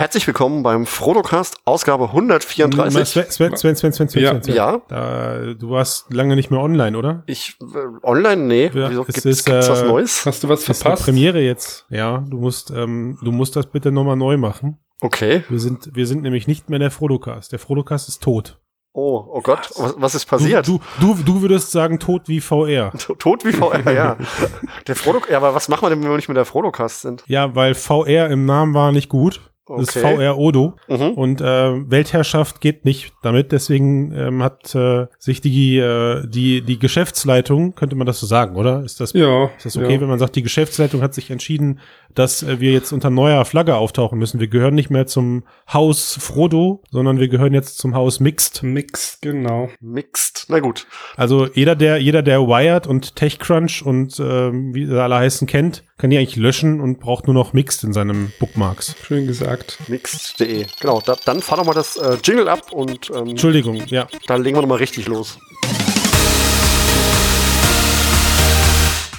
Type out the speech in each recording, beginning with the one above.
Herzlich willkommen beim Frodocast, Ausgabe 134. Sven, Sven, Sven, Sven, Sven, Sven, Ja. Sven. Ja. Da, du warst lange nicht mehr online, oder? Ich, äh, online? Nee. Ja, Wieso, es gibt's, ist, gibt's was äh, Neues? Hast du was Das ist eine verpasst? Premiere jetzt. Ja, du musst, ähm, du musst das bitte nochmal neu machen. Okay. Wir sind, wir sind nämlich nicht mehr der Frodocast. Der Frodocast ist tot. Oh, oh Gott, was, was ist passiert? Du, du, du, du würdest sagen tot wie VR. Tot wie VR, ja. Der Frodo, ja, aber was machen wir denn, wenn wir nicht mehr der Frodocast sind? Ja, weil VR im Namen war nicht gut. Das ist Okay. VR Odo. Mhm. Und äh, Weltherrschaft geht nicht damit. Deswegen ähm, hat äh, sich die, äh, die, die Geschäftsleitung, könnte man das so sagen, oder? Ist das Ja. Ist das okay, ja. wenn man sagt, die Geschäftsleitung hat sich entschieden, dass äh, wir jetzt unter neuer Flagge auftauchen müssen? Wir gehören nicht mehr zum Haus Frodo, sondern wir gehören jetzt zum Haus Mixed. Mix, genau. Mixed. Na gut. Also jeder, der jeder, der Wired und TechCrunch und ähm, wie sie alle heißen kennt, kann die eigentlich löschen und braucht nur noch Mixed in seinem Bookmarks. Schön gesagt. Mixed.de. Genau, da, dann fahr doch mal das äh, Jingle ab und ähm, Entschuldigung, ja. dann legen wir nochmal richtig los.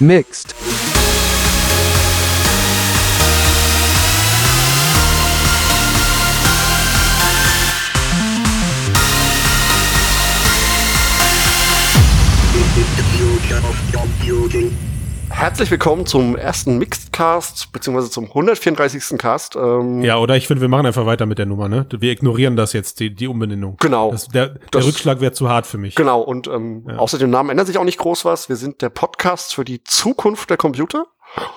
Mixed. Herzlich willkommen zum ersten Mixed-Cast, beziehungsweise zum 134. Cast. Ähm, Ja, oder ich finde, wir machen einfach weiter mit der Nummer, ne? Wir ignorieren das jetzt, die, die Umbenennung. Genau. Das, der der Das- Rückschlag wäre zu hart für mich. Genau, und ähm, Ja. außer dem Namen ändert sich auch nicht groß was. Wir sind der Podcast für die Zukunft der Computer.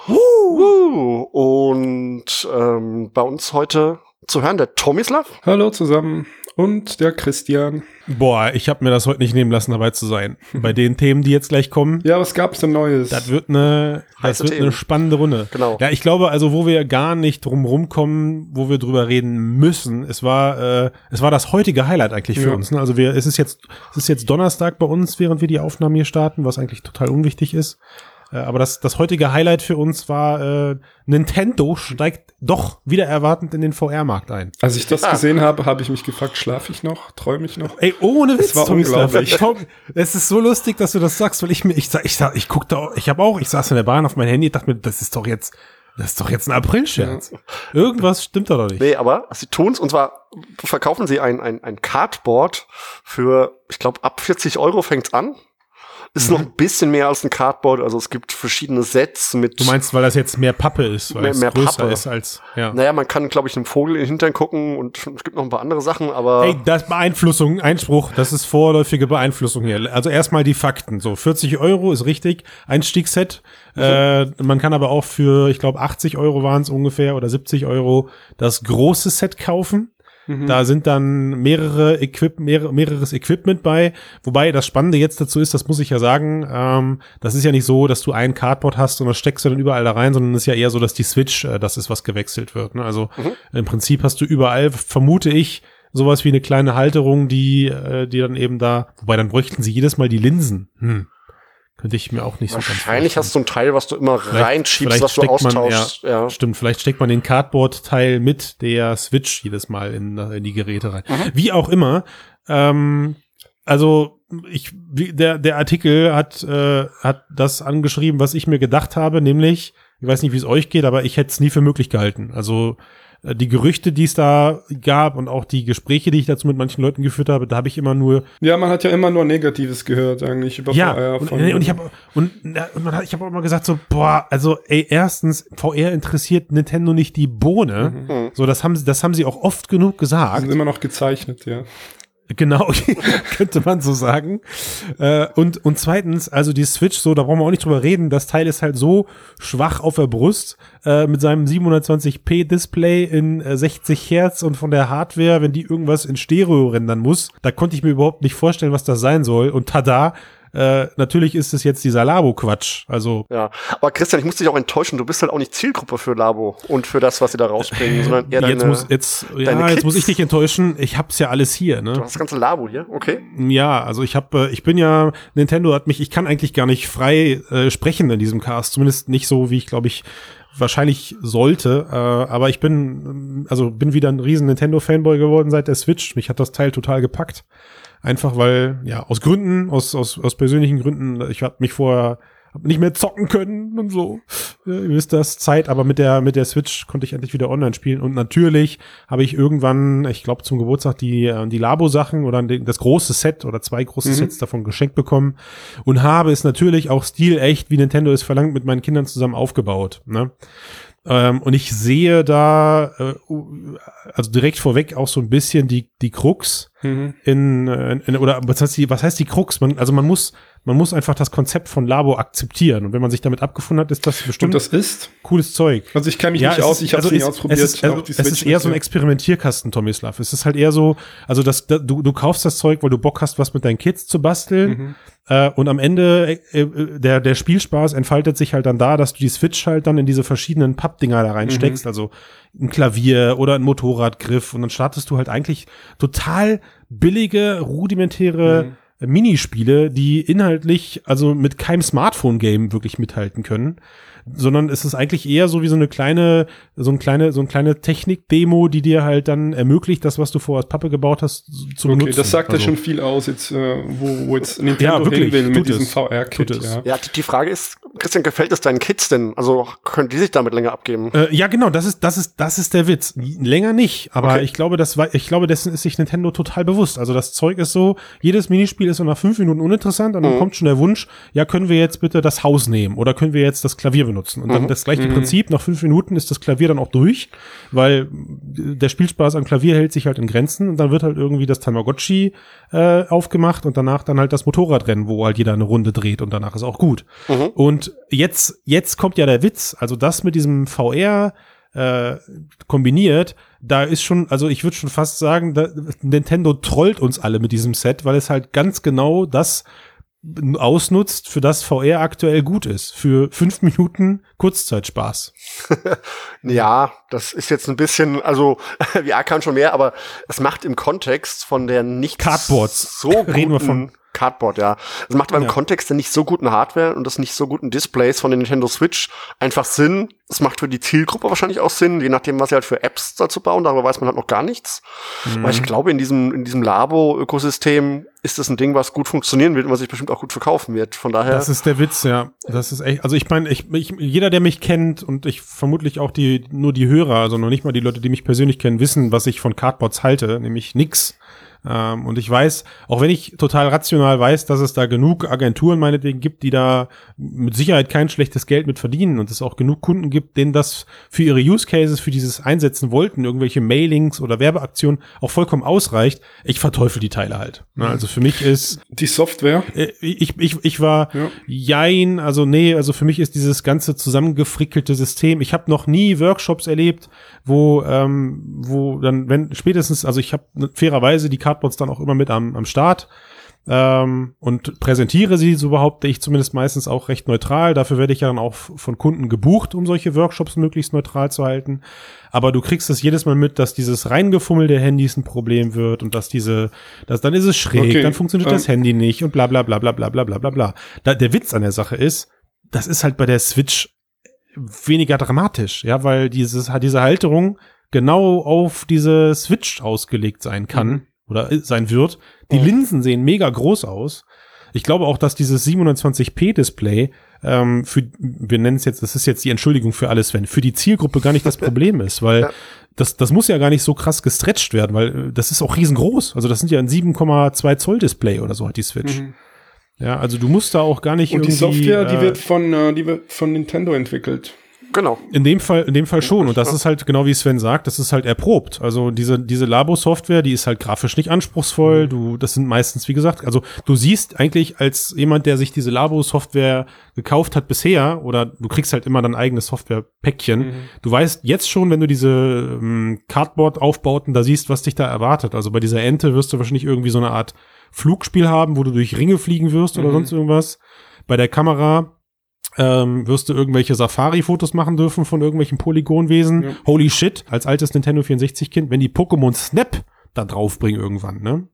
Uh, und ähm, bei uns heute zu hören der Tomislav. Hallo zusammen. Und der Christian. Boah, ich habe mir das heute nicht nehmen lassen, dabei zu sein. Bei den Themen, die jetzt gleich kommen, Ja, was gab's denn Neues? Das wird eine, das wird Themen. eine spannende Runde. Genau. Ja, ich glaube, also wo wir gar nicht drum rumkommen, wo wir drüber reden müssen, es war, äh, es war das heutige Highlight eigentlich für Ja. uns. Ne? Also wir, es ist jetzt, es ist jetzt Donnerstag bei uns, während wir die Aufnahmen hier starten, was eigentlich total unwichtig ist. Äh, aber das, das heutige Highlight für uns war, äh, Nintendo steigt doch wieder erwartend in den VR-Markt ein. Als ich das Ah. gesehen habe, habe ich mich gefragt, schlafe ich noch? Träume ich noch? Ey, ohne Witz, war Tomislav. unglaublich. Ich, Tom, es ist so lustig, dass du das sagst, weil ich mir, ich sag, ich sag, ich guck da, ich habe auch, ich saß in der Bahn auf mein Handy, dachte mir, das ist doch jetzt, das ist doch jetzt ein April-Scherz. Irgendwas stimmt da doch nicht. Nee, aber sie tun's und zwar verkaufen sie ein, ein, ein Cardboard für, ich glaube, ab 40 Euro fängt's an. Ist noch ein bisschen mehr als ein Cardboard, also es gibt verschiedene Sets mit. Du meinst, weil das jetzt mehr Pappe ist, weil Mehr- es mehr größer Pappe. ist als, ja. Naja, man kann, glaube ich, einem Vogel in den Hintern gucken und es gibt noch ein paar andere Sachen, aber Hey, das Beeinflussung, Einspruch, das ist vorläufige Beeinflussung hier. Also erstmal die Fakten. So, 40 Euro ist richtig, Einstiegsset. Äh, man kann aber auch für, ich glaube, 80 Euro waren es ungefähr oder 70 Euro das große Set kaufen. Da sind dann mehrere Equip mehrere, mehreres Equipment bei. Wobei das Spannende jetzt dazu ist, das muss ich ja sagen, ähm, das ist ja nicht so, dass du ein Cardboard hast und das steckst du dann überall da rein, sondern es ist ja eher so, dass die Switch, äh, das ist, was gewechselt wird. Ne? Also im Prinzip hast du überall, vermute ich, sowas wie eine kleine Halterung, die, äh, die dann eben da, wobei dann bräuchten sie jedes Mal die Linsen. Hm. Könnte ich mir auch nicht so ganz wahrscheinlich hast du ein Teil, was du immer reinschiebst, vielleicht was du steckt man- austauschst. ja. Stimmt, vielleicht steckt man den Cardboard-Teil mit der Switch jedes Mal in, in die Geräte rein. Wie auch immer. Ähm, also ich, wie, der, der Artikel hat, äh, hat das angeschrieben, was ich mir gedacht habe, nämlich, ich weiß nicht, wie es euch geht, aber ich hätte es nie für möglich gehalten. Also äh, die Gerüchte, die es da gab und auch die Gespräche, die ich dazu mit manchen Leuten geführt habe, da habe ich immer nur Ja, man hat ja immer nur Negatives gehört eigentlich über ja, VR. und, von- und ich habe und, und man hat, ich habe auch immer gesagt so, boah, also ey, erstens VR interessiert Nintendo nicht die Bohne. Mhm. So, das haben sie, das haben sie auch oft genug gesagt. sind immer noch gezeichnet, ja. Genau, könnte man so sagen. Äh, und, und zweitens, also die Switch, so, da brauchen wir auch nicht drüber reden, das Teil ist halt so schwach auf der Brust, äh, mit seinem 720p Display in äh, 60 Hertz und von der Hardware, wenn die irgendwas in Stereo rendern muss, da konnte ich mir überhaupt nicht vorstellen, was das sein soll. Und tada, äh, natürlich ist es jetzt dieser Labo-Quatsch. Also, Ja, aber Christian, ich muss dich auch enttäuschen, du bist halt auch nicht Zielgruppe für Labo und für das, was sie da rausbringen, sondern eher jetzt deine, muss, jetzt, ja, jetzt muss ich dich enttäuschen. Ich hab's ja alles hier, ne? du hast das ganze Labo hier, okay? Ja, also ich habe, ich bin ja, Nintendo hat mich, ich kann eigentlich gar nicht frei äh, sprechen in diesem Cast, zumindest nicht so, wie ich glaube ich wahrscheinlich sollte. Äh, aber ich bin, ähm, also bin wieder ein riesen Nintendo-Fanboy geworden seit der Switch. Mich hat das Teil total gepackt. Einfach weil, ja, aus Gründen, aus, aus, aus persönlichen Gründen, ich habe mich vorher hab nicht mehr zocken können und so. Ja, ihr wisst das, Zeit, aber mit der, mit der Switch konnte ich endlich wieder online spielen. Und natürlich habe ich irgendwann, ich glaube zum Geburtstag, die, äh, die Labo-Sachen oder das große Set oder zwei große Mhm. Sets davon geschenkt bekommen und habe es natürlich auch stilecht, wie Nintendo es verlangt, mit meinen Kindern zusammen aufgebaut. Ne? Ähm, und ich sehe da, äh, also direkt vorweg auch so ein bisschen die, die Krux Mhm. in, äh, in oder was heißt die, was heißt die Krux? Man, also man muss, man muss einfach das Konzept von Labo akzeptieren. Und wenn man sich damit abgefunden hat, ist das Und bestimmt das ist? cooles Zeug. Also ich kenne mich Ja, nicht aus, ich habe es also nie es- ausprobiert. Es ist, also, es ist eher so ein nicht, Experimentierkasten, Tomislav. Es ist halt eher so, also das, da, du, du kaufst das Zeug, weil du Bock hast, was mit deinen Kids zu basteln. Mhm. Äh, und am Ende, äh, äh, der, der Spielspaß entfaltet sich halt dann da, dass du die Switch halt dann in diese verschiedenen Pappdinger da reinsteckst. Also ein Klavier oder ein Motorradgriff. Und dann startest du halt eigentlich total billige, rudimentäre Minispiele, die inhaltlich also mit keinem Smartphone-Game wirklich mithalten können, sondern es ist eigentlich eher so wie so eine kleine, so ein kleine, so ein kleine Technik-Demo, die dir halt dann ermöglicht, das, was du vorher als Pappe gebaut hast, zu Okay, benutzen. das sagt ja Also- schon viel aus, jetzt, äh, wo, wo jetzt Nintendo Ja, wirklich, hin will mit diesem es. VR-Kit. Ja. Ja, die, die Frage ist, Christian, gefällt es deinen Kids denn? Also können die sich damit länger abgeben? Äh, ja, genau, das ist, das ist, das ist der Witz. Länger nicht, aber Okay. ich glaube, das war, ich glaube, dessen ist sich Nintendo total bewusst. Also das Zeug ist so, jedes Minispiel ist so nach fünf Minuten uninteressant und dann Mhm. kommt schon der Wunsch, ja, können wir jetzt bitte das Haus nehmen oder können wir jetzt das Klavier benutzen? Und dann Mhm. das gleiche Prinzip, nach fünf Minuten ist das Klavier dann auch durch, weil der Spielspaß am Klavier hält sich halt in Grenzen und dann wird halt irgendwie das Tamagotchi äh, aufgemacht und danach dann halt das Motorradrennen, wo halt jeder eine Runde dreht und danach ist auch gut. Mhm. Und jetzt, jetzt kommt ja der Witz. Also das mit diesem VR äh, kombiniert, da ist schon, also ich würde schon fast sagen, da, Nintendo trollt uns alle mit diesem Set, weil es halt ganz genau das ausnutzt, für das VR aktuell gut ist. Für fünf Minuten Kurzzeitspaß. Ja, das ist jetzt ein bisschen, also VR kann schon mehr, aber es macht im Kontext von der nicht Cardboards. so guten Reden wir von- Cardboard, ja. Es macht aber im Ja. Kontext der nicht so guten Hardware und des nicht so guten Displays von der Nintendo Switch einfach Sinn. Es macht für die Zielgruppe wahrscheinlich auch Sinn, je nachdem, was sie halt für Apps dazu bauen. Darüber weiß man halt noch gar nichts. Mhm. Aber ich glaube, in diesem, in diesem Labo-Ökosystem ist das ein Ding, was gut funktionieren wird und was sich bestimmt auch gut verkaufen wird. Von daher. Das ist der Witz, ja. Das ist echt, also ich meine, ich, ich, jeder, der mich kennt und ich vermutlich auch die, nur die Hörer, also noch nicht mal die Leute, die mich persönlich kennen, wissen, was ich von Cardboards halte, nämlich nix. Ähm, und ich weiß, auch wenn ich total rational weiß, dass es da genug Agenturen meinetwegen gibt, die da mit Sicherheit kein schlechtes Geld mit verdienen und es auch genug Kunden gibt, denen das für ihre Use Cases, für dieses einsetzen wollten, irgendwelche Mailings oder Werbeaktionen auch vollkommen ausreicht, ich verteufel die Teile halt. Ne, Also für mich ist Die Software. äh, ich, ich, ich war Ja. jein, also nee, also für mich ist dieses ganze zusammengefrickelte System, ich habe noch nie Workshops erlebt, wo, ähm, wo dann, wenn spätestens, also ich habe fairerweise die Cardboards dann auch immer mit am, am Start ähm, und präsentiere sie, so behaupte ich zumindest meistens auch recht neutral. Dafür werde ich ja dann auch von Kunden gebucht, um solche Workshops möglichst neutral zu halten. Aber du kriegst es jedes Mal mit, dass dieses Reingefummel der Handys ein Problem wird und dass diese, dass dann ist es schräg, Okay, dann funktioniert ähm, das Handy nicht und bla bla bla bla bla bla bla bla bla. Da, der Witz an der Sache ist, das ist halt bei der Switch weniger dramatisch, ja, weil dieses, diese Halterung genau auf diese Switch ausgelegt sein kann Mhm. Oder sein wird. Die. Linsen sehen mega groß aus. Ich glaube auch, dass dieses 720p-Display ähm, für, wir nennen es jetzt, das ist jetzt die Entschuldigung für alles, wenn für die Zielgruppe gar nicht das Problem ist, weil Ja. das, das muss ja gar nicht so krass gestretcht werden, weil äh, das ist auch riesengroß. Also das sind ja ein 7,2 Zoll Display oder so hat die Switch. Mhm. Ja, also du musst da auch gar nicht Und die Software, die äh, wird von, äh, die wird von Nintendo entwickelt. Genau. In dem Fall, in dem Fall schon. Und das ist halt genau wie Sven sagt, das ist halt erprobt. Also diese, diese Labo-Software, die ist halt grafisch nicht anspruchsvoll. Du, das sind meistens, wie gesagt, also du siehst eigentlich als jemand, der sich diese Labo-Software gekauft hat bisher, oder du kriegst halt immer dein eigenes Software-Päckchen. Mhm. Du weißt jetzt schon, wenn du diese ähm, Cardboard-Aufbauten da siehst, was dich da erwartet. Also bei dieser Ente wirst du wahrscheinlich irgendwie so eine Art Flugspiel haben, wo du durch Ringe fliegen wirst oder Mhm. sonst irgendwas. Bei der Kamera ähm, wirst du irgendwelche Safari-Fotos machen dürfen von irgendwelchen Polygonwesen. Ja. Holy shit, als altes Nintendo 64-Kind, wenn die Pokémon Snap da draufbringen irgendwann, ne?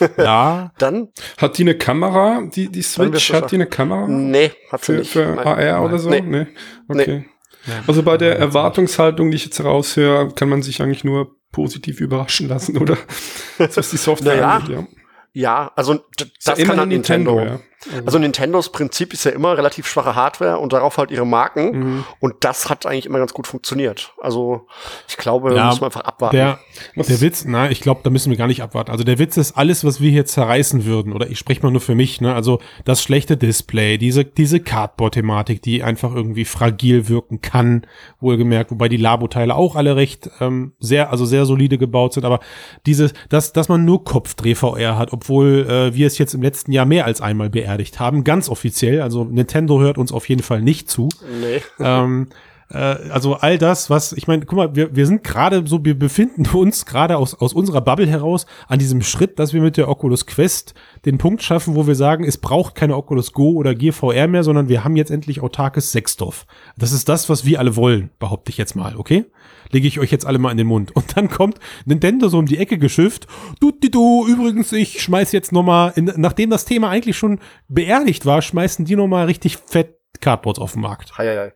ja, Dann? Hat die eine Kamera, die, die Switch? Hat die eine Kamera? Nee, hat sie Für, nicht. für Nein. AR oder so? Nee. Nee. Okay. Ja. Also bei der Erwartungshaltung, die ich jetzt raushöre, kann man sich eigentlich nur positiv überraschen lassen, oder? Was die Software Naja. angeht, ja. Ja, also d- Ist ja das kann halt Nintendo. ja. Also Nintendos Prinzip ist ja immer relativ schwache Hardware und darauf halt ihre Marken. Mhm. Und das hat eigentlich immer ganz gut funktioniert. Also ich glaube, Ja, muss man einfach abwarten. Der, der Witz, na, ich glaube, da müssen wir gar nicht abwarten. Also der Witz ist alles, was wir hier zerreißen würden, oder ich spreche mal nur für mich, ne? Also das schlechte Display, diese, diese Cardboard-Thematik, die einfach irgendwie fragil wirken kann, wohlgemerkt, wobei die Labo-Teile auch alle recht ähm, sehr, also sehr solide gebaut sind, aber diese, dass, dass man nur Kopfdreh-VR hat, obwohl äh, wir es jetzt im letzten Jahr mehr als einmal beerdigt haben, ganz offiziell. Also Nintendo hört uns auf jeden Fall nicht zu nee. ähm, äh, also all das, was, ich meine, guck mal, wir, wir sind gerade so, wir befinden uns gerade aus, aus unserer Bubble heraus an diesem Schritt, dass wir mit der Oculus Quest den Punkt schaffen, wo wir sagen, es braucht keine Oculus Go oder Gear VR mehr, sondern wir haben jetzt endlich autarkes Sexstoff. Das ist das, was wir alle wollen, behaupte ich jetzt mal, okay? Lege ich euch jetzt alle mal in den Mund. Und dann kommt Nintendo so um die Ecke geschifft. Du, du, du, übrigens, ich schmeiß jetzt noch mal, in, nachdem das Thema eigentlich schon beerdigt war, schmeißen die noch mal richtig fett Cardboards auf den Markt. Hei, hei.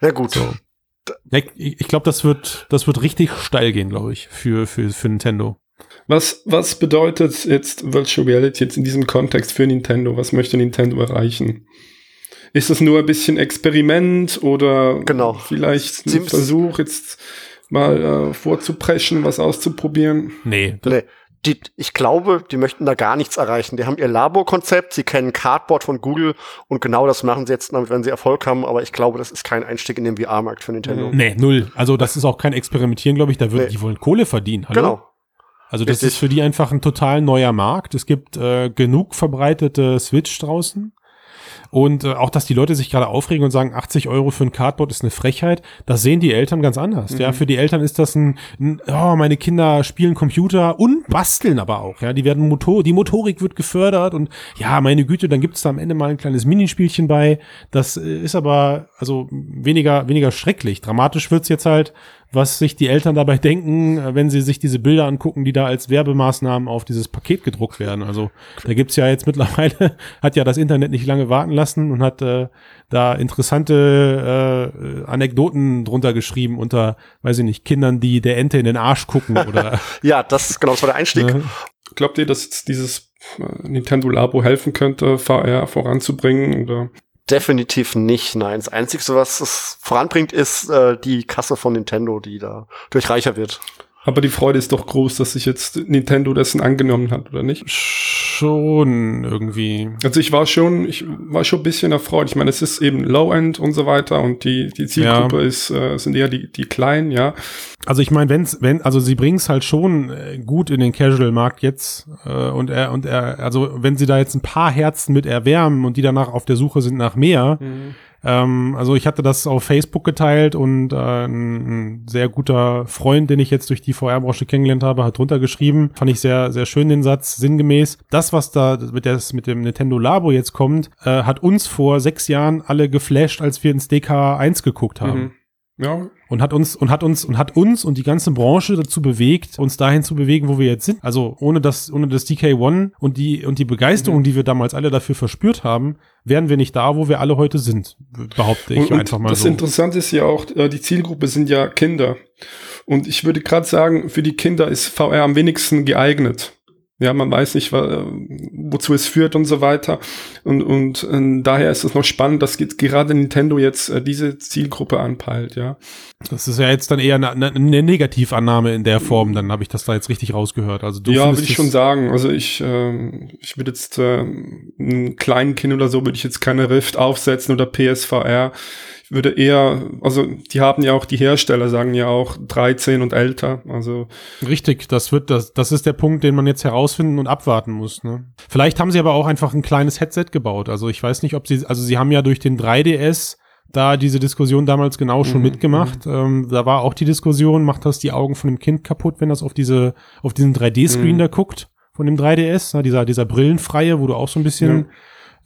Na gut. Ja, ich ich glaube, das wird, das wird richtig steil gehen, glaube ich, für, für, für Nintendo. Was, was bedeutet jetzt Virtual Reality jetzt in diesem Kontext für Nintendo? Was möchte Nintendo erreichen? Ist das nur ein bisschen Experiment oder Genau. vielleicht ein Versuch, jetzt mal äh, vorzupreschen, was auszuprobieren? Nee, Nee. Die, ich glaube, die möchten da gar nichts erreichen. Die haben ihr Laborkonzept, sie kennen Cardboard von Google und genau das machen sie jetzt, damit, wenn sie Erfolg haben. Aber ich glaube, das ist kein Einstieg in den VR-Markt für Nintendo. nee, null. Also das ist auch kein Experimentieren, glaube ich. Da wird, Nee. die wollen Kohle verdienen. Hallo? Genau. Also das Richtig. ist für die einfach ein total neuer Markt. Es gibt äh, genug verbreitete Switch draußen. Und äh, auch, dass die Leute sich gerade aufregen und sagen, 80 Euro für ein Cardboard ist eine Frechheit, das sehen die Eltern ganz anders. Ja, für die Eltern ist das ein, ein oh, meine Kinder spielen Computer und basteln aber auch. Ja, die werden Motor, die Motorik wird gefördert und ja, meine Güte, dann gibt's da am Ende mal ein kleines Minispielchen bei. Das äh, ist aber also weniger weniger schrecklich. Dramatisch wird's jetzt halt, was sich die Eltern dabei denken, äh, wenn sie sich diese Bilder angucken, die da als Werbemaßnahmen auf dieses Paket gedruckt werden. Also da gibt's ja jetzt mittlerweile, hat ja das Internet nicht lange warten lassen und hat äh, da interessante äh, Anekdoten drunter geschrieben unter, weiß ich nicht, Kindern, die der Ente in den Arsch gucken oder Ja, das, genau, das war der Einstieg. ne? Glaubt ihr, dass jetzt dieses äh, Nintendo Labo helfen könnte, VR voranzubringen? Oder? Definitiv nicht, nein. Das Einzige, was es voranbringt, ist äh, die Kasse von Nintendo, die da durch reicher wird. Aber die Freude ist doch groß, dass sich jetzt Nintendo dessen angenommen hat, oder nicht? schon irgendwie. Also ich war schon, ich war schon ein bisschen erfreut. Ich meine, es ist eben Low-End und so weiter und die, die Zielgruppe ist, äh, sind eher die, die Kleinen, ja. Also ich meine, wenn's, wenn, also sie bringen's halt schon äh, gut in den Casual-Markt jetzt äh, und er und er, also wenn sie da jetzt ein paar Herzen mit erwärmen und die danach auf der Suche sind nach mehr, ähm, also ich hatte das auf Facebook geteilt und äh, ein, sehr guter Freund, den ich jetzt durch die VR-Branche kennengelernt habe, hat drunter geschrieben, fand ich sehr, sehr schön den Satz, sinngemäß, das, was da mit, der, mit dem Nintendo Labo jetzt kommt, äh, hat uns vor sechs Jahren alle geflasht, als wir ins DK1 geguckt haben. Mhm. Ja, und hat uns und hat uns und hat uns und die ganze Branche dazu bewegt, uns dahin zu bewegen, wo wir jetzt sind. Also ohne das ohne das DK1 und die und die Begeisterung, die wir damals alle dafür verspürt haben, wären wir nicht da, wo wir alle heute sind, behaupte ich und, einfach mal das so. Interessante ist ja auch, äh, die Zielgruppe sind ja Kinder. Und ich würde gerade sagen, für die Kinder ist VR am wenigsten geeignet. Ja, man weiß nicht, wozu es führt und so weiter. Und, und äh, daher ist es noch spannend, dass gerade Nintendo jetzt äh, diese Zielgruppe anpeilt, ja. Das ist ja jetzt dann eher eine, eine, Negativannahme in der Form, dann habe ich das da jetzt richtig rausgehört. Also du ja, würde ich schon sagen. Also ich, ähm, ich würde jetzt äh, einem kleinen Kind oder so würde ich jetzt keine Rift aufsetzen oder PSVR. Würde eher, also die haben ja auch, die Hersteller sagen ja auch 13 und älter. Also Richtig, das wird das, das ist der Punkt, den man jetzt herausfinden und abwarten muss. Ne? Vielleicht haben sie aber auch einfach ein kleines Headset gebaut. Also ich weiß nicht, ob sie, also sie haben ja durch den 3DS da diese Diskussion damals genau schon Mhm, mitgemacht. Ähm, da war auch die Diskussion, macht das die Augen von dem Kind kaputt, wenn das auf diese, auf diesen 3D-Screen Mhm. da guckt von dem 3DS, ne? dieser, dieser Brillenfreie, wo du auch so ein bisschen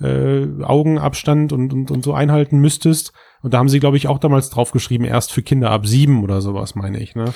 äh, Augenabstand und, und, und so einhalten müsstest. Und da haben sie, glaube ich, auch damals draufgeschrieben, erst für Kinder ab sieben oder sowas, meine ich. Ne?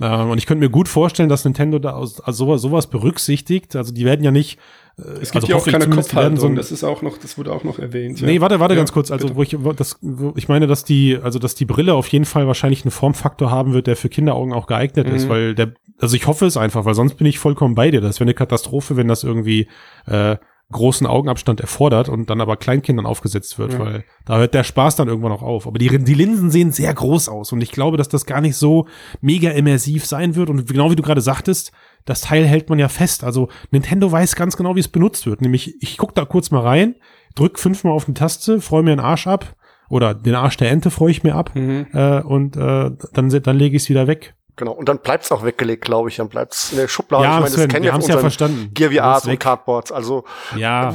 Ähm, und ich könnte mir gut vorstellen, dass Nintendo da aus, also sowas, sowas berücksichtigt. Also die werden ja nicht. Äh, es gibt also ja auch keine Kopfhaltung. so das ist auch noch, das wurde auch noch erwähnt. Nee, warte, warte Ja, ganz kurz. Also, bitte. wo ich, wo das, wo, ich meine, dass die, also, dass die Brille auf jeden Fall wahrscheinlich einen Formfaktor haben wird, der für Kinderaugen auch geeignet ist, Mhm. weil der, also ich hoffe es einfach, weil sonst bin ich vollkommen bei dir. Das wäre eine Katastrophe, wenn das irgendwie, äh, großen Augenabstand erfordert und dann aber Kleinkindern aufgesetzt wird, Ja. weil da hört der Spaß dann irgendwann auch auf. Aber die, die Linsen sehen sehr groß aus und ich glaube, dass das gar nicht so mega immersiv sein wird. Und genau wie du gerade sagtest, das Teil hält man ja fest. Also Nintendo weiß ganz genau, wie es benutzt wird. Nämlich, ich guck da kurz mal rein, drück fünfmal auf eine Taste, freue mir den Arsch ab oder den Arsch der Ente freue ich mir ab Mhm. äh, und äh, dann, dann lege ich es wieder weg. Genau. Und dann bleibt's auch weggelegt, glaube ich. Dann bleibt's in der Schublade. ja, ich meine, Sven, kennen wir haben ja verstanden. Gear Das VRs ist und. Cardboards. Also Ja,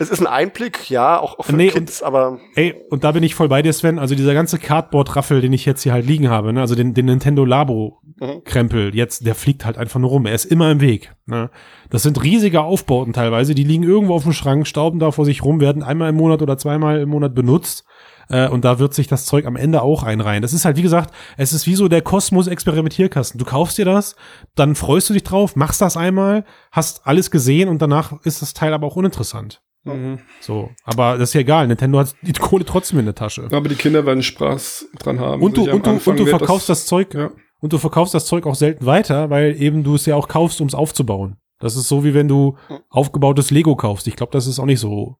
es ist ein Einblick, ja, auch, auch für Nee, Kids, aber ey, und da bin ich voll bei dir, Sven. Also dieser ganze Cardboard-Raffel, den ich jetzt hier halt liegen habe, ne? also den, den Nintendo Labo-Krempel, jetzt, der fliegt halt einfach nur rum. Er ist immer im Weg. Ne? Das sind riesige Aufbauten teilweise, die liegen irgendwo auf dem Schrank, stauben da vor sich rum, werden einmal im Monat oder zweimal im Monat benutzt. Äh, und da wird sich das Zeug am Ende auch einreihen. Das ist halt, wie gesagt, es ist wie so der Kosmos-Experimentierkasten. Du kaufst dir das, dann freust du dich drauf, machst das einmal, hast alles gesehen und danach ist das Teil aber auch uninteressant. Mhm. So, aber das ist ja egal. Nintendo hat die Kohle trotzdem in der Tasche. Aber die Kinder werden Spaß dran haben. Und du, und du, und du verkaufst das, Zeug, Ja. und du verkaufst das Zeug auch selten weiter, weil eben du es ja auch kaufst, um es aufzubauen. Das ist so, wie wenn du aufgebautes Lego kaufst. Ich glaube, das ist auch nicht so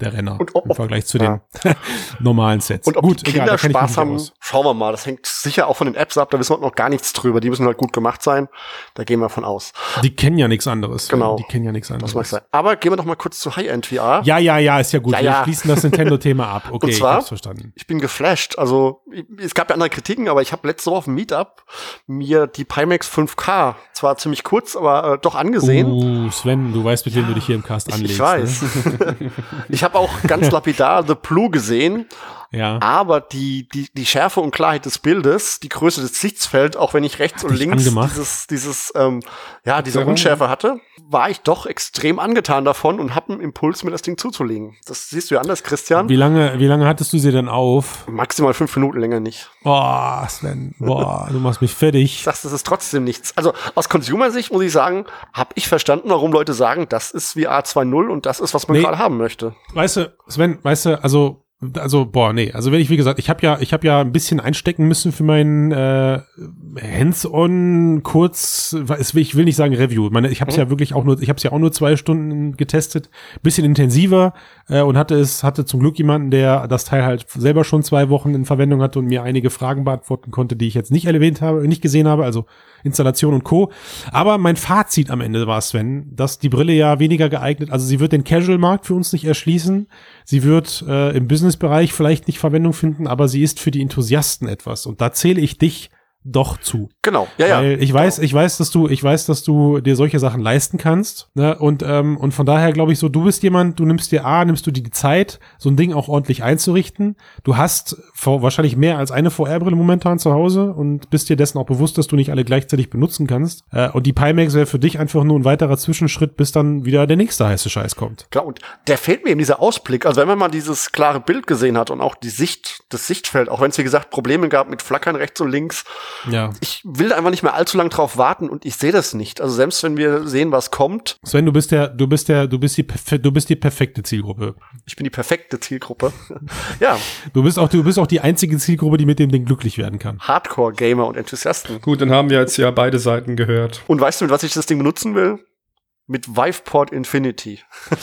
der Renner Und ob- im Vergleich zu ja. den normalen Sets. Und ob Gut, die egal, Kinder ich mich Spaß haben, schauen wir mal. Das hängt sicher auch von den Apps ab. Da wissen wir noch gar nichts drüber. Die müssen halt gut gemacht sein. Da gehen wir von aus. Die kennen ja nichts anderes. Genau. Die kennen ja nichts anderes. Das mag sein. Aber gehen wir doch mal kurz zu High-End VR. Ja, ja, ja, ist ja gut. Ja, Wir ja. schließen das Nintendo-Thema ab. Okay, zwar- ich hab's verstanden. Ich bin geflasht. Also ich- es gab ja andere Kritiken, aber ich habe letzte Woche auf dem Meetup mir die Pimax 5K zwar ziemlich kurz, aber äh, doch angesehen. Uh, Sven, du weißt, mit wem du dich hier im Cast ich, anlegst. ich weiß. ich habe auch ganz lapidar The Blue gesehen? Ja. aber die, die, die Schärfe und Klarheit des Bildes, die Größe des Sichtfelds, auch wenn ich rechts und dich links angemacht? dieses, dieses ähm, ja, diese? Unschärfe hatte, war ich doch extrem angetan davon und habe einen Impuls, mir das Ding zuzulegen. Das siehst du ja anders, Christian. Wie lange, wie lange hattest du sie denn auf? Maximal fünf Minuten länger nicht. Boah, Sven, boah, du machst mich fertig. Sag's, das ist trotzdem nichts. Also aus Consumer-Sicht muss ich sagen, habe ich verstanden, warum Leute sagen, das ist VR 2.0 und das ist, was man Nee. gerade haben möchte. Weißt du, Sven, weißt du, also, also, boah, nee, also wenn ich, wie gesagt, ich habe ja, ich habe ja ein bisschen einstecken müssen für meinen äh, Hands-on kurz, ich will nicht sagen Review, ich meine, ich habe es ja wirklich auch nur, ich habe es ja auch nur zwei Stunden getestet, bisschen intensiver äh, und hatte es, hatte zum Glück jemanden, der das Teil halt selber schon zwei Wochen in Verwendung hatte und mir einige Fragen beantworten konnte, die ich jetzt nicht erwähnt habe, nicht gesehen habe, also Installation und Co. Aber mein Fazit am Ende war, Sven, dass die Brille ja weniger geeignet, also sie wird den Casual-Markt für uns nicht erschließen. Sie wird äh, im Business-Bereich vielleicht nicht Verwendung finden, aber sie ist für die Enthusiasten etwas. Und da zähle ich dich doch zu. Genau, ja, ja. Weil ich weiß, ich weiß, dass du, ich weiß, dass du dir solche Sachen leisten kannst. Ne? Und, ähm, und von daher glaube ich so, du bist jemand, du nimmst dir A, nimmst du dir die Zeit, so ein Ding auch ordentlich einzurichten. Du hast vor, wahrscheinlich mehr als eine VR-Brille momentan zu Hause und bist dir dessen auch bewusst, dass du nicht alle gleichzeitig benutzen kannst. Äh, und die Pimax wäre für dich einfach nur ein weiterer Zwischenschritt, bis dann wieder der nächste heiße Scheiß kommt. Klar, und der fehlt mir eben dieser Ausblick. Also wenn man mal dieses klare Bild gesehen hat und auch die Sicht, das Sichtfeld, auch wenn es wie gesagt Probleme gab mit Flackern rechts und links, Ja. ich will einfach nicht mehr allzu lang drauf warten und ich sehe das nicht. Also selbst wenn wir sehen, was kommt, Sven, du bist der, du bist der, du bist die, du bist die perfekte Zielgruppe. ich bin die perfekte Zielgruppe. ja, Du bist auch, du bist auch die einzige Zielgruppe, die mit dem Ding glücklich werden kann. Hardcore-Gamer und Enthusiasten. Gut, dann haben wir jetzt ja beide Seiten gehört. Und weißt du, mit was ich das Ding benutzen will? Mit Viveport Infinity.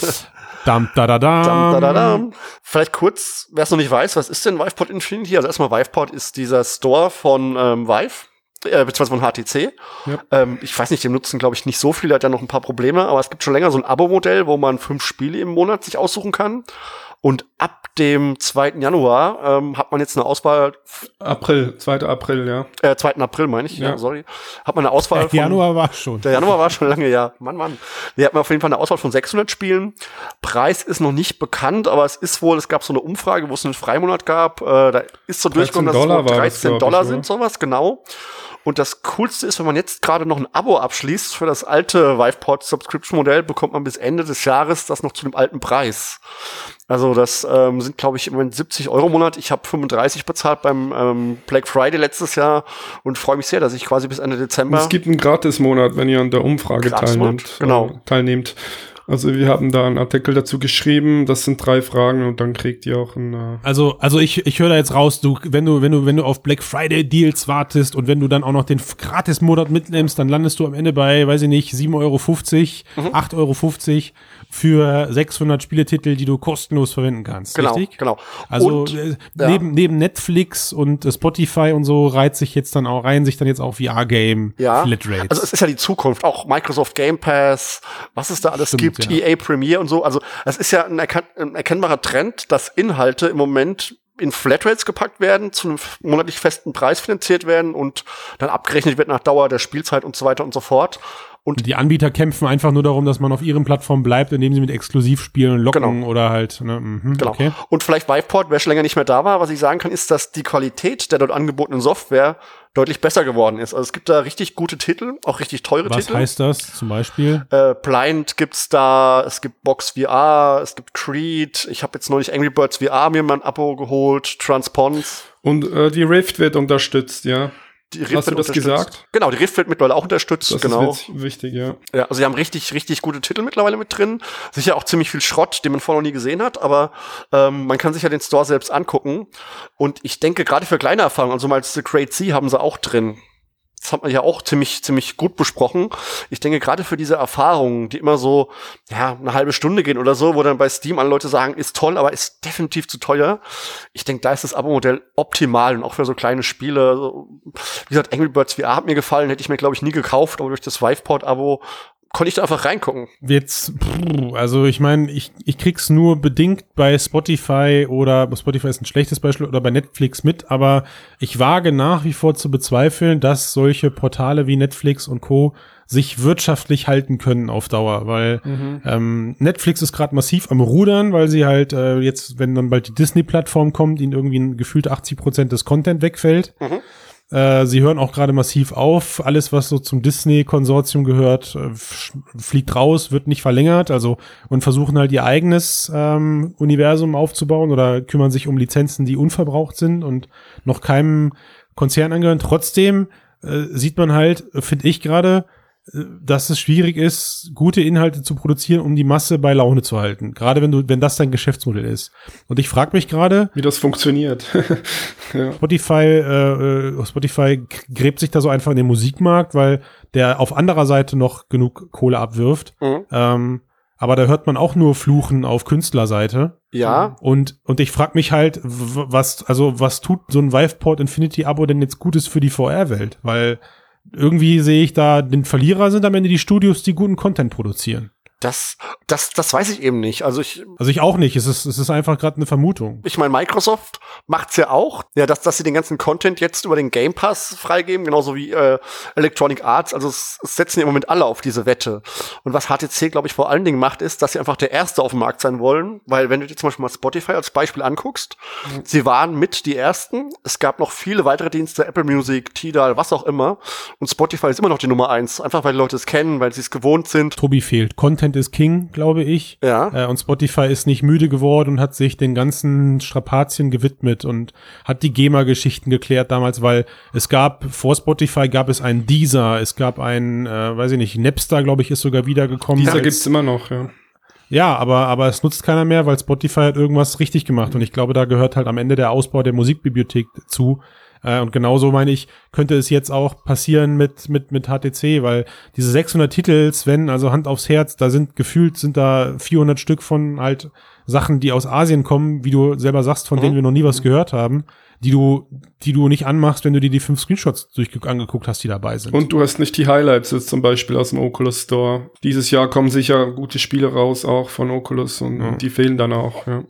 Dam, da, da, da. Dam, da, da, dam. Vielleicht kurz, wer es noch nicht weiß, was ist denn Viveport Infinity? Also erstmal Viveport ist dieser Store von ähm, Vive, äh, beziehungsweise von HTC. Ja. Ähm, ich weiß nicht, dem nutzen, glaube ich, nicht so viele, hat ja noch ein paar Probleme, aber es gibt schon länger so ein Abo-Modell, wo man fünf Spiele im Monat sich aussuchen kann. Und ab dem 2. Januar ähm, hat man jetzt eine Auswahl, April, 2. April, ja. äh, 2. April meine ich, ja. Ja. sorry, hat man eine Auswahl Der von Januar war schon. der Januar war schon lange, ja. Mann, Mann. Wir hatten auf jeden Fall eine Auswahl von 600 Spielen. Preis ist noch nicht bekannt, aber es ist wohl, es gab so eine Umfrage, wo es einen Freimonat gab. Äh, da ist so 13 durchgekommen, dass Dollar es wohl war das, 13 Dollar ich, sind, oder? sowas, genau. Und das Coolste ist, wenn man jetzt gerade noch ein Abo abschließt für das alte Viveport Subscription Modell, bekommt man bis Ende des Jahres das noch zu dem alten Preis. Also das ähm, sind, glaube ich, im Moment 70 Euro im Monat. Ich habe 35 bezahlt beim ähm, Black Friday letztes Jahr und freue mich sehr, dass ich quasi bis Ende Dezember es gibt einen Gratis-Monat, wenn ihr an der Umfrage teilnehmt. genau. äh, teilnehmt. Also wir haben da einen Artikel dazu geschrieben, das sind drei Fragen und dann kriegt ihr auch ein... Äh Also, also ich, ich höre da jetzt raus, du, wenn du, wenn du, wenn du auf Black Friday Deals wartest und wenn du dann auch noch den Gratis-Monat mitnimmst, dann landest du am Ende bei, weiß ich nicht, 7,50 Euro, mhm. 8,50 Euro für 600 Spieletitel, die du kostenlos verwenden kannst. Genau, richtig? genau. Also Und, äh, ja. neben, neben Netflix und äh, Spotify und so reiht sich jetzt dann auch, reihen sich dann jetzt auch VR-Game Ja. Flatrates. Also es ist ja die Zukunft, auch Microsoft Game Pass, was es da alles Stimmt, gibt, ja. EA Premiere und so. Also es ist ja ein, erkan ein erkennbarer Trend, dass Inhalte im Moment in Flatrates gepackt werden, zu einem monatlich festen Preis finanziert werden und dann abgerechnet wird nach Dauer der Spielzeit und so weiter und so fort. Und die Anbieter kämpfen einfach nur darum, dass man auf ihren Plattformen bleibt, indem sie mit Exklusivspielen locken Genau. oder halt, ne, mhm, Genau. okay. Und vielleicht Viveport, wer schon länger nicht mehr da war, was ich sagen kann, ist, dass die Qualität der dort angebotenen Software deutlich besser geworden ist. Also es gibt da richtig gute Titel, auch richtig teure Was Titel. heißt das zum Beispiel? Äh, Blind gibt's da, es gibt Box VR, es gibt Creed. Ich habe jetzt neulich Angry Birds VR mir mal ein Abo geholt, Transpons. und äh, die Rift wird unterstützt, ja. Die Rift Hast du das gesagt? Genau, die Rift wird mittlerweile auch unterstützt. Das genau. ist wichtig, ja. Ja, also sie haben richtig, richtig gute Titel mittlerweile mit drin. Sicher auch ziemlich viel Schrott, den man vorher noch nie gesehen hat, aber ähm, man kann sich ja den Store selbst angucken. Und ich denke, gerade für kleine Erfahrungen, also mal The Great Sea haben sie auch drin. Das hat man ja auch ziemlich, ziemlich gut besprochen. Ich denke, gerade für diese Erfahrungen, die immer so, ja, eine halbe Stunde gehen oder so, wo dann bei Steam alle Leute sagen, ist toll, aber ist definitiv zu teuer. Ich denke, da ist das Abo-Modell optimal und auch für so kleine Spiele. So, wie gesagt, Angry Birds VR hat mir gefallen, hätte ich mir, glaube ich, nie gekauft, aber durch das Viveport-Abo konnte ich da einfach reingucken. Jetzt, also ich meine, ich, ich krieg's nur bedingt bei Spotify oder Spotify ist ein schlechtes Beispiel oder bei Netflix mit, aber ich wage nach wie vor zu bezweifeln, dass solche Portale wie Netflix und Co. sich wirtschaftlich halten können auf Dauer, weil ähm, Netflix ist gerade massiv am Rudern, weil sie halt äh, jetzt, wenn dann bald die Disney-Plattform kommt, ihnen irgendwie ein gefühlt 80 Prozent des Content wegfällt. Äh, sie hören auch gerade massiv auf. Alles, was so zum Disney-Konsortium gehört, äh, fliegt raus, wird nicht verlängert. Also und versuchen halt ihr eigenes ähm, Universum aufzubauen oder kümmern sich um Lizenzen, die unverbraucht sind und noch keinem Konzern angehören. Trotzdem äh, sieht man halt, finde ich gerade, äh, dass es schwierig ist, gute Inhalte zu produzieren, um die Masse bei Laune zu halten. Gerade wenn du, wenn das dein Geschäftsmodell ist. Und ich frage mich gerade, Wie das funktioniert. ja. Spotify, äh, äh, Spotify gräbt sich da so einfach in den Musikmarkt, weil der auf anderer Seite noch genug Kohle abwirft. Mhm. Ähm, aber da hört man auch nur Fluchen auf Künstlerseite. Ja, Und, und ich frage mich halt, was, also was tut so ein Viveport Infinity Abo denn jetzt Gutes für die VR-Welt? Weil irgendwie sehe ich da, den Verlierer sind am Ende die Studios, die guten Content produzieren. Das, das, das weiß ich eben nicht. Also ich, Also ich auch nicht. Es ist, es ist einfach gerade eine Vermutung. ich meine, Microsoft macht's ja auch, ja, dass, dass sie den ganzen Content jetzt über den Game Pass freigeben, genauso wie äh, Electronic Arts. Also es, es setzen ja im Moment alle auf diese Wette. Und was HTC, glaube ich, vor allen Dingen macht, ist, dass sie einfach der Erste auf dem Markt sein wollen, weil wenn du dir zum Beispiel mal Spotify als Beispiel anguckst, sie waren mit die Ersten. Es gab noch viele weitere Dienste, Apple Music, Tidal, was auch immer. Und Spotify ist immer noch die Nummer eins, einfach weil die Leute es kennen, weil sie es gewohnt sind. Tobi fehlt. Content ist King, glaube ich. Ja. Äh, und Spotify ist nicht müde geworden und hat sich den ganzen Strapazien gewidmet und hat die GEMA-Geschichten geklärt damals, weil es gab, vor Spotify gab es einen Deezer, es gab einen, äh, weiß ich nicht, Napster, glaube ich, ist sogar wiedergekommen. Dieser Als- gibt's immer noch, ja. Ja, aber, aber es nutzt keiner mehr, weil Spotify hat irgendwas richtig gemacht. Und ich glaube, da gehört halt am Ende der Ausbau der Musikbibliothek zu. Äh, und genauso meine ich, könnte es jetzt auch passieren mit, mit, mit HTC, weil diese 600 Titel, Sven, also Hand aufs Herz, da sind gefühlt, sind da 400 Stück von halt Sachen, die aus Asien kommen, wie du selber sagst, von denen wir noch nie was gehört haben, die du, die du nicht anmachst, wenn du dir die fünf Screenshots durch angeguckt hast, die dabei sind. Und du hast nicht die Highlights jetzt zum Beispiel aus dem Oculus Store. Dieses Jahr kommen sicher gute Spiele raus, auch von Oculus, und Ja. die fehlen dann auch, ja.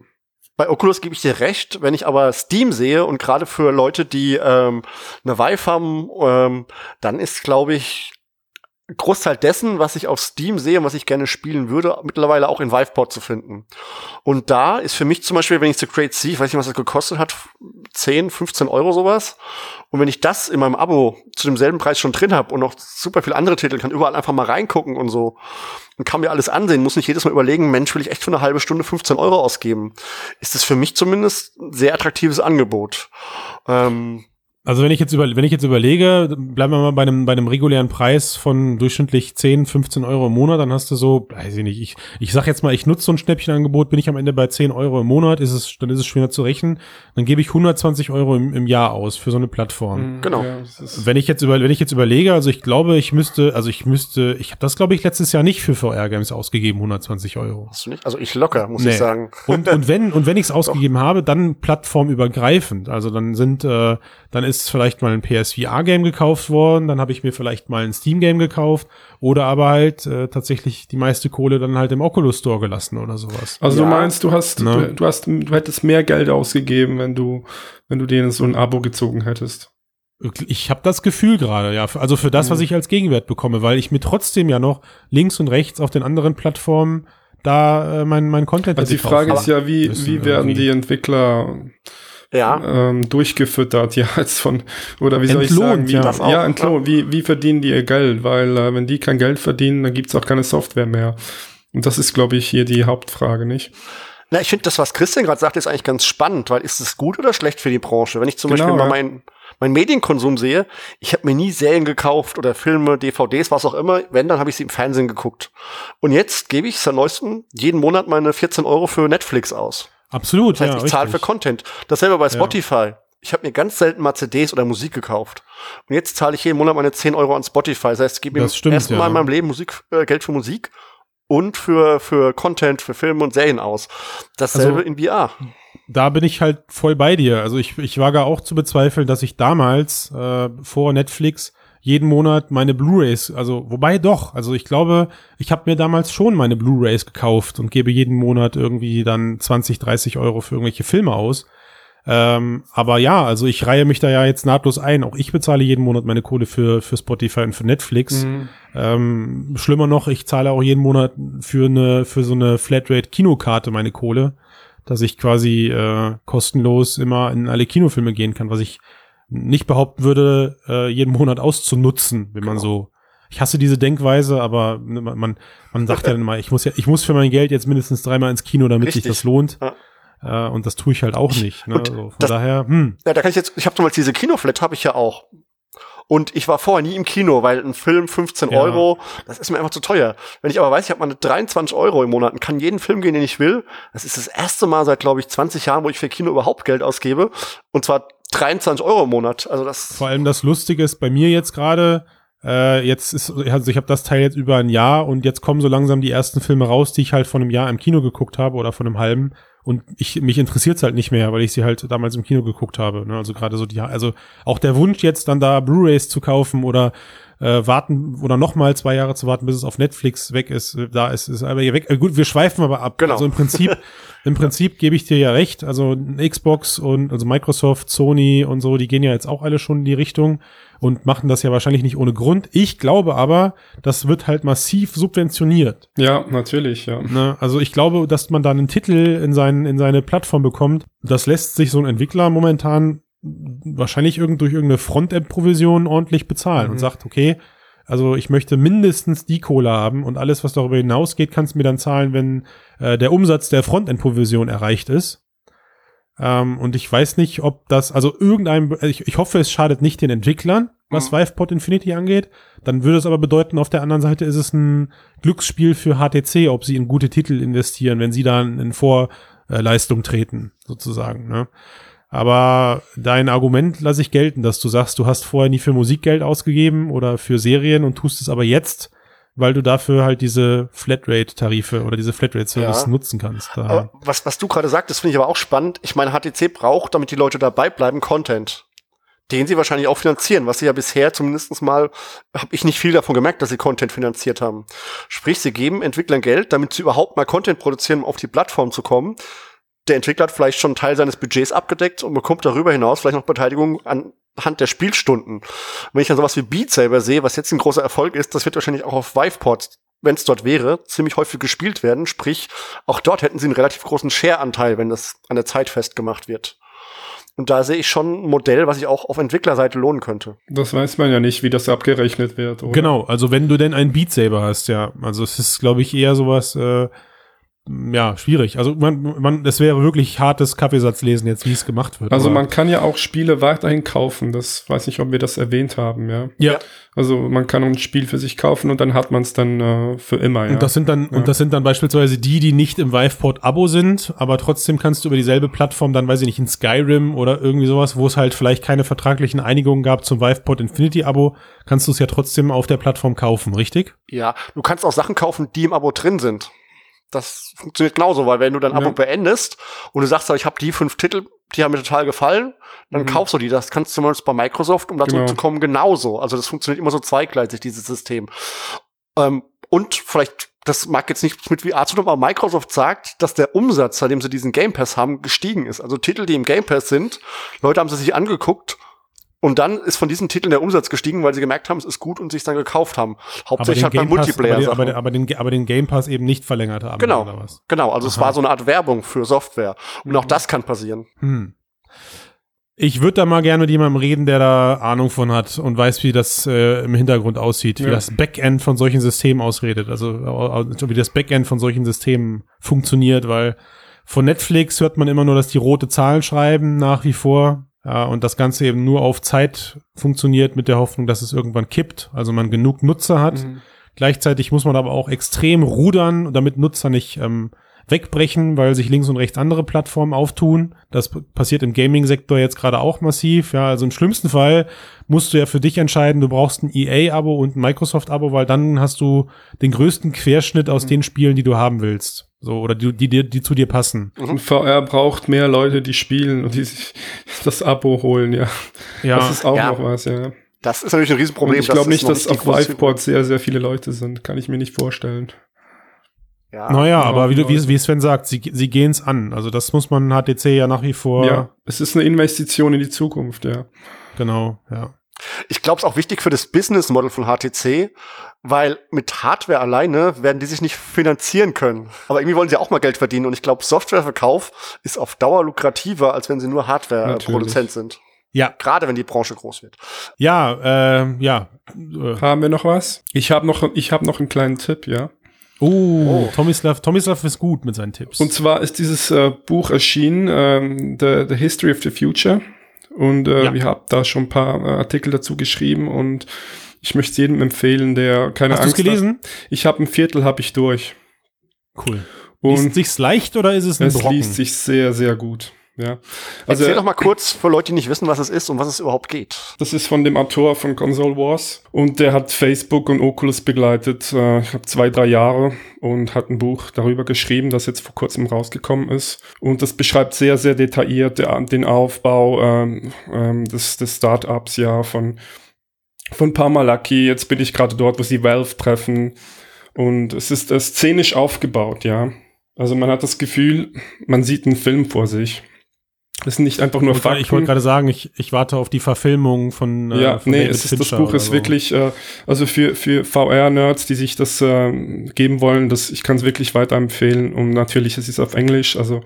Bei Oculus gebe ich dir recht, wenn ich aber Steam sehe und gerade für Leute, die ähm, eine Vive haben, ähm, dann ist, glaube ich, Großteil dessen, was ich auf Steam sehe und was ich gerne spielen würde, mittlerweile auch in Viveport zu finden. Und da ist für mich zum Beispiel, wenn ich The Great Sea, ich weiß nicht, was das gekostet hat, 10, 15 Euro sowas. Und wenn ich das in meinem Abo zu demselben Preis schon drin habe und noch super viele andere Titel, kann überall einfach mal reingucken und so und kann mir alles ansehen, muss nicht jedes Mal überlegen, Mensch, will ich echt für eine halbe Stunde 15 Euro ausgeben. Ist das für mich zumindest ein sehr attraktives Angebot. Ähm, Also wenn ich jetzt über, wenn ich jetzt überlege, bleiben wir mal bei einem, bei einem regulären Preis von durchschnittlich 10, 15 Euro im Monat, dann hast du so, weiß ich nicht, ich, ich sag jetzt mal, ich nutze so ein Schnäppchenangebot, bin ich am Ende bei 10 Euro im Monat, ist es, dann ist es schwer zu rechnen, dann gebe ich 120 Euro im, im Jahr aus für so eine Plattform. Mhm, Genau. Ja, Wenn ich jetzt über, wenn ich jetzt überlege, also ich glaube, ich müsste, also ich müsste, ich habe das glaube ich letztes Jahr nicht für VR-Games ausgegeben, 120 Euro. Hast du nicht? Also ich locker, muss Nee. ich sagen. Und, und wenn, und wenn ich es ausgegeben habe, dann plattformübergreifend. Also dann sind, äh, dann ist vielleicht mal ein PSVR-Game gekauft worden, dann habe ich mir vielleicht mal ein Steam-Game gekauft oder aber halt äh, tatsächlich die meiste Kohle dann halt im Oculus Store gelassen oder sowas. Also Ja. du meinst, du hast, Ne. du, du hast, du hättest mehr Geld ausgegeben, wenn du, wenn du denen so ein Abo gezogen hättest. Ich habe das Gefühl gerade, ja. Also für das, was Mhm. ich als Gegenwert bekomme, weil ich mir trotzdem ja noch links und rechts auf den anderen Plattformen da äh, mein, mein Content Also die Frage ist ja, wie, müssen wie werden irgendwie. die Entwickler Ja. ähm, durchgefüttert, ja, als von, oder wie soll ich sagen, wie, ja. Das auch, ja, entlohnt, wie, wie verdienen die ihr Geld? Weil äh, wenn die kein Geld verdienen, dann gibt's auch keine Software mehr. Und das ist, glaube ich, hier die Hauptfrage, nicht? Na, ich finde das, was Christian gerade sagt, ist eigentlich ganz spannend, weil ist es gut oder schlecht für die Branche? Wenn ich zum Genau, Beispiel mal ja. meinen mein Medienkonsum sehe, ich habe mir nie Serien gekauft oder Filme, DVDs, was auch immer. Wenn, dann habe ich sie im Fernsehen geguckt. Und jetzt gebe ich seit neuestem jeden Monat meine 14 Euro für Netflix aus. Absolut, Das heißt, ja. ich zahle für. Content. Dasselbe bei Spotify. Ich habe mir ganz selten mal CDs oder Musik gekauft. Und jetzt zahle ich jeden Monat meine 10 Euro an Spotify. Das heißt, ich gebe mir erstmal ja. in meinem Leben Musik, äh, Geld für Musik und für, für Content, für Filme und Serien aus. Dasselbe Also- in VR. da bin ich halt voll bei dir. Also ich, ich wage auch zu bezweifeln, dass ich damals äh, vor Netflix jeden Monat meine Blu-rays, also wobei doch, also ich glaube, ich habe mir damals schon meine Blu-rays gekauft und gebe jeden Monat irgendwie dann 20, 30 Euro für irgendwelche Filme aus. Ähm, aber ja, also ich reihe mich da ja jetzt nahtlos ein. Auch ich bezahle jeden Monat meine Kohle für, für Spotify und für Netflix. Ähm, schlimmer noch, ich zahle auch jeden Monat für eine, für so eine Flatrate-Kinokarte meine Kohle, dass ich quasi äh, kostenlos immer in alle Kinofilme gehen kann, was ich nicht behaupten würde, äh, jeden Monat auszunutzen, wenn man Genau. so. Ich hasse diese Denkweise, aber ne, man, man, man sagt ja dann mal, ich muss ja, ich muss für mein Geld jetzt mindestens dreimal ins Kino, damit sich Richtig. das lohnt. Ja. Äh, und das tue ich halt auch nicht. Ne? Also von das- daher, hm, Ja, da kann ich jetzt, ich habe zum Beispiel diese Kinoflat, habe ich ja auch. Und ich war vorher nie im Kino, weil ein Film 15 Ja. Euro, das ist mir einfach zu teuer. Wenn ich aber weiß, ich habe meine 23 Euro im Monat und kann jeden Film gehen, den ich will, das ist das erste Mal seit, glaube ich, 20 Jahren, wo ich für Kino überhaupt Geld ausgebe. Und zwar 23 Euro im Monat. Also das, Vor allem das Lustige ist bei mir jetzt gerade, äh, jetzt ist, also ich habe das Teil jetzt über ein Jahr und jetzt kommen so langsam die ersten Filme raus, die ich halt von einem Jahr im Kino geguckt habe oder von einem halben. Und ich, mich interessiert's halt nicht mehr, weil ich sie halt damals im Kino geguckt habe. Ne? Also gerade so die, also auch der Wunsch jetzt dann da Blu-rays zu kaufen oder äh, warten oder noch mal zwei Jahre zu warten, bis es auf Netflix weg ist, äh, da ist es aber hier weg. Äh, gut, wir schweifen aber ab. Genau. Also im Prinzip, im Prinzip gebe ich dir ja recht. Also Xbox und also Microsoft, Sony und so, die gehen ja jetzt auch alle schon in die Richtung und machen das ja wahrscheinlich nicht ohne Grund. Ich glaube aber, das wird halt massiv subventioniert. Ja, natürlich, ja. Ne? Also ich glaube, dass man da einen Titel in, seinen, in seine Plattform bekommt. Das lässt sich so ein Entwickler momentan wahrscheinlich irgend, durch irgendeine Frontend-Provision ordentlich bezahlen und sagt, okay, also ich möchte mindestens die Kohle haben und alles, was darüber hinausgeht, kannst du mir dann zahlen, wenn äh, der Umsatz der Frontend-Provision erreicht ist. Ähm, und ich weiß nicht, ob das, also irgendeinem, ich, ich hoffe, es schadet nicht den Entwicklern, was Mhm. Vivepod Infinity angeht. Dann würde es aber bedeuten, auf der anderen Seite ist es ein Glücksspiel für HTC, ob sie in gute Titel investieren, wenn sie dann in Vorleistung treten, sozusagen. Ne? Aber dein Argument lasse ich gelten, dass du sagst, du hast vorher nie für Musik Geld ausgegeben oder für Serien und tust es aber jetzt, weil du dafür halt diese Flatrate-Tarife oder diese Flatrate-Service Ja. nutzen kannst. Da. aber was, was du gerade sagtest, finde ich aber auch spannend. Ich meine, HTC braucht, damit die Leute dabei bleiben, Content. Den sie wahrscheinlich auch finanzieren, was sie ja bisher zumindest mal, habe ich nicht viel davon gemerkt, dass sie Content finanziert haben. Sprich, sie geben Entwicklern Geld, damit sie überhaupt mal Content produzieren, um auf die Plattform zu kommen. Der Entwickler hat vielleicht schon einen Teil seines Budgets abgedeckt und bekommt darüber hinaus vielleicht noch Beteiligung anhand der Spielstunden. Wenn ich dann sowas wie Beat Saber sehe, was jetzt ein großer Erfolg ist, das wird wahrscheinlich auch auf Vivepod, wenn es dort wäre, ziemlich häufig gespielt werden. Sprich, auch dort hätten sie einen relativ großen Share-Anteil, wenn das an der Zeit festgemacht wird. Und da sehe ich schon ein Modell, was sich auch auf Entwicklerseite lohnen könnte. Das weiß man ja nicht, wie das abgerechnet wird. Oder? Genau, also wenn du denn einen Beat Saber hast, ja. Also es ist, glaube ich, eher sowas, äh, ja, schwierig. Also man, man, das wäre wirklich hartes Kaffeesatzlesen jetzt, wie es gemacht wird. Also man kann ja auch Spiele weiterhin kaufen. Das weiß nicht, ob wir das erwähnt haben, ja. ja. Also man kann ein Spiel für sich kaufen und dann hat man es dann äh, für immer, ja. Und das sind dann, Ja. und das sind dann beispielsweise die, die nicht im Viveport-Abo sind, aber trotzdem kannst du über dieselbe Plattform dann, weiß ich nicht, in Skyrim oder irgendwie sowas, wo es halt vielleicht keine vertraglichen Einigungen gab zum Viveport Infinity-Abo, kannst du es ja trotzdem auf der Plattform kaufen, richtig? Ja, du kannst auch Sachen kaufen, die im Abo drin sind. Das funktioniert genauso, weil wenn du dein Abo Ja. beendest und du sagst, ich habe die fünf Titel, die haben mir total gefallen, dann Mhm. kaufst du die. Das kannst du zumindest bei Microsoft, um dazu Genau. zu kommen, genauso. Also das funktioniert immer so zweigleisig, dieses System. Ähm, und vielleicht, das mag jetzt nicht mit VR zu tun, aber Microsoft sagt, dass der Umsatz, seitdem sie diesen Game Pass haben, gestiegen ist. Also Titel, die im Game Pass sind, Leute haben sie sich angeguckt und dann ist von diesen Titeln der Umsatz gestiegen, weil sie gemerkt haben, es ist gut und sich dann gekauft haben. Hauptsächlich halt bei Game Pass- Multiplayer. aber, den, aber, den- aber, den, aber den Game Pass eben nicht verlängert haben. Genau. Oder was? Genau, also es Aha. war so eine Art Werbung für Software. Und auch Mhm. das kann passieren. Hm. Ich würde da mal gerne mit jemandem reden, der da Ahnung von hat und weiß, wie das äh, im Hintergrund aussieht, wie Ja. das Backend von solchen Systemen ausredet, also wie das Backend von solchen Systemen funktioniert, weil von Netflix hört man immer nur, dass die rote Zahlen schreiben nach wie vor. Ja, und das Ganze eben nur auf Zeit funktioniert mit der Hoffnung, dass es irgendwann kippt, also man genug Nutzer hat. Mhm. Gleichzeitig muss man aber auch extrem rudern, damit Nutzer nicht ähm, wegbrechen, weil sich links und rechts andere Plattformen auftun. Das passiert im Gaming-Sektor jetzt gerade auch massiv. Ja, also im schlimmsten Fall musst du ja für dich entscheiden, du brauchst ein EA-Abo und ein Microsoft-Abo, weil dann hast du den größten Querschnitt aus den Spielen, die du haben willst. So, oder die, die, die, die zu dir passen. Und VR braucht mehr Leute, die spielen und die sich das Abo holen, ja. Ja, Das ist auch Ja. noch was, ja. Das ist natürlich ein Riesenproblem. und ich glaube nicht, dass auf Viveport sehr, sehr viele Leute sind. Kann ich mir nicht vorstellen. Ja. naja, aber wie, du, wie, Leute. wie Sven sagt, sie, sie gehen's an. Also das muss man HTC ja nach wie vor. Ja, es ist eine Investition in die Zukunft, ja. Genau, ja. Ich glaube, es ist auch wichtig für das Business Model von HTC, weil mit Hardware alleine werden die sich nicht finanzieren können. Aber irgendwie wollen sie auch mal Geld verdienen und ich glaube, Softwareverkauf ist auf Dauer lukrativer, als wenn sie nur Hardware-Produzent sind. Ja, Gerade wenn die Branche groß wird. ja, äh, ja. Haben wir noch was? Ich habe noch, ich hab noch einen kleinen Tipp, ja. Oh, Oh. Tomislav, Tomislav ist gut mit seinen Tipps. Und zwar ist dieses äh, Buch erschienen, ähm, the, the History of the Future. Und äh, Ja. wir haben da schon ein paar äh, Artikel dazu geschrieben und ich möchte jedem empfehlen, der keine Hast du es Angst gelesen? hat. Ich habe ein Viertel habe ich durch. Cool. Liest Und sich's leicht oder ist es ein es Brocken? liest sich sehr, sehr gut. Ja. Also Erzähl doch mal kurz für Leute, die nicht wissen, was es ist und was es überhaupt geht. Das ist von dem Autor von Console Wars und der hat Facebook und Oculus begleitet, äh, ich glaube zwei, drei Jahre und hat ein Buch darüber geschrieben, das jetzt vor kurzem rausgekommen ist. Und das beschreibt sehr, sehr detailliert den Aufbau ähm, ähm, des, des Startups ja von, von Parmalucky. Jetzt bin ich gerade dort, wo sie Valve treffen. Und es ist äh, szenisch aufgebaut, ja. Also man hat das Gefühl, man sieht einen Film vor sich. Es sind nicht einfach nur wollte- ich wollte gerade sagen, ich, ich warte auf die Verfilmung von, äh, ja, von nee, David es ist, das Buch ist so. wirklich, äh, also für, für VR-Nerds, die sich das äh, geben wollen, das, ich kann es wirklich weiterempfehlen. Und natürlich ist es auf Englisch, also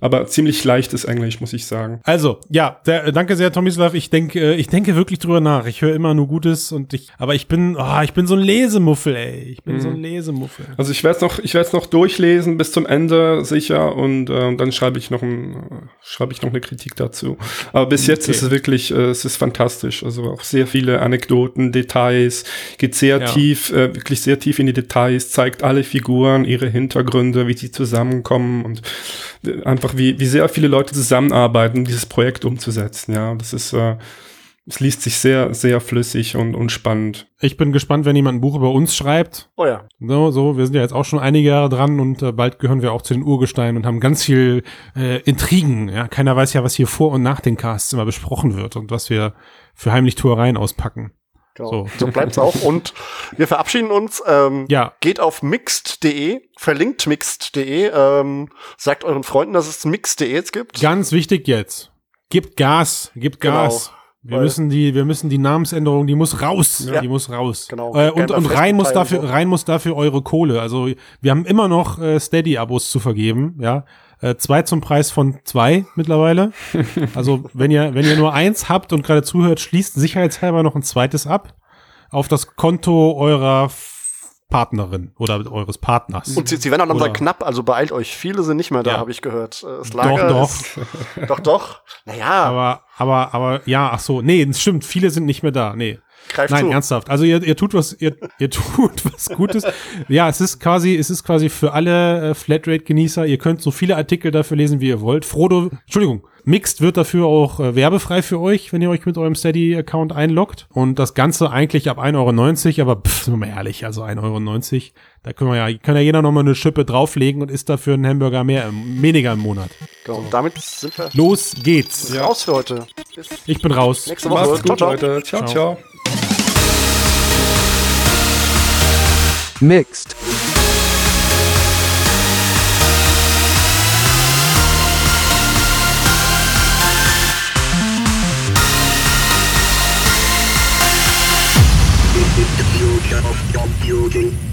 aber ziemlich leichtes Englisch, muss ich sagen. Also, ja, der, äh, danke sehr, Tomislav. Ich denke, äh, ich denke wirklich drüber nach. Ich höre immer nur Gutes und ich, aber ich bin, ah, ich bin so ein Lesemuffel, ey. Ich bin Mhm. so ein Lesemuffel. Also ich werde es noch, ich werde es noch durchlesen bis zum Ende sicher und äh, dann schreibe ich noch ein, schreibe ich noch eine Kritik dazu. Aber bis jetzt Okay. ist es wirklich, äh, es ist fantastisch. Also auch sehr viele Anekdoten, Details, geht sehr Ja. tief, äh, wirklich sehr tief in die Details, zeigt alle Figuren, ihre Hintergründe, wie sie zusammenkommen und äh, einfach wie, wie sehr viele Leute zusammenarbeiten, um dieses Projekt umzusetzen. Ja, das ist, äh, es liest sich sehr, sehr flüssig und, und spannend. Ich bin gespannt, wenn jemand ein Buch über uns schreibt. Oh ja. So, so, wir sind ja jetzt auch schon einige Jahre dran und äh, bald gehören wir auch zu den Urgesteinen und haben ganz viel äh, Intrigen. Ja, keiner weiß ja, was hier vor und nach den Casts immer besprochen wird und was wir für Heimlichtuereien auspacken. Genau. So. So, bleibt's auch. Und wir verabschieden uns. Ähm, Ja, Geht auf mixed.de, verlinkt mixed.de, ähm, sagt euren Freunden, dass es mixed.de jetzt gibt. ganz wichtig jetzt. Gibt Gas, gibt Genau, Gas. Wir weil- müssen die, wir müssen die Namensänderung, die muss raus, Ja. die muss raus. Genau. Äh, und und rein muss dafür, rein muss dafür eure Kohle. Also wir haben immer noch äh, Steady-Abos zu vergeben, ja. Äh, zwei zum Preis von zwei mittlerweile. Also wenn ihr, wenn ihr nur eins habt und gerade zuhört, schließt sicherheitshalber noch ein zweites ab auf das Konto eurer Partnerin oder eures Partners. Und sie, sie werden auch langsam knapp, also beeilt euch. Viele sind nicht mehr da, Ja. habe ich gehört. Äh, Das Lager doch. Ist, doch, doch. Naja, Aber, aber, aber, ja, ach so, nee, es stimmt, viele sind nicht mehr da, nee. Greif Nein, zu. ernsthaft. Also ihr, ihr tut was, ihr, ihr tut was Gutes. Ja, es ist quasi, es ist quasi für alle äh, Flatrate-Genießer. Ihr könnt so viele Artikel dafür lesen, wie ihr wollt. Frodo, Entschuldigung, Mixed wird dafür auch äh, werbefrei für euch, wenn ihr euch mit eurem Steady-Account einloggt. Und das Ganze eigentlich ab 1,90 Euro, aber pff, sind wir mal ehrlich, also 1,90 Euro, da können wir ja, kann ja jeder nochmal eine Schippe drauflegen und isst dafür einen Hamburger mehr, weniger im Monat. Genau, und damit sind wir Los geht's. Ja. raus für heute. Bis Ich bin raus. nächste Woche. Macht's gut, ciao. Leute. Ciao, Ciao. ciao. Mixed. Future of computing.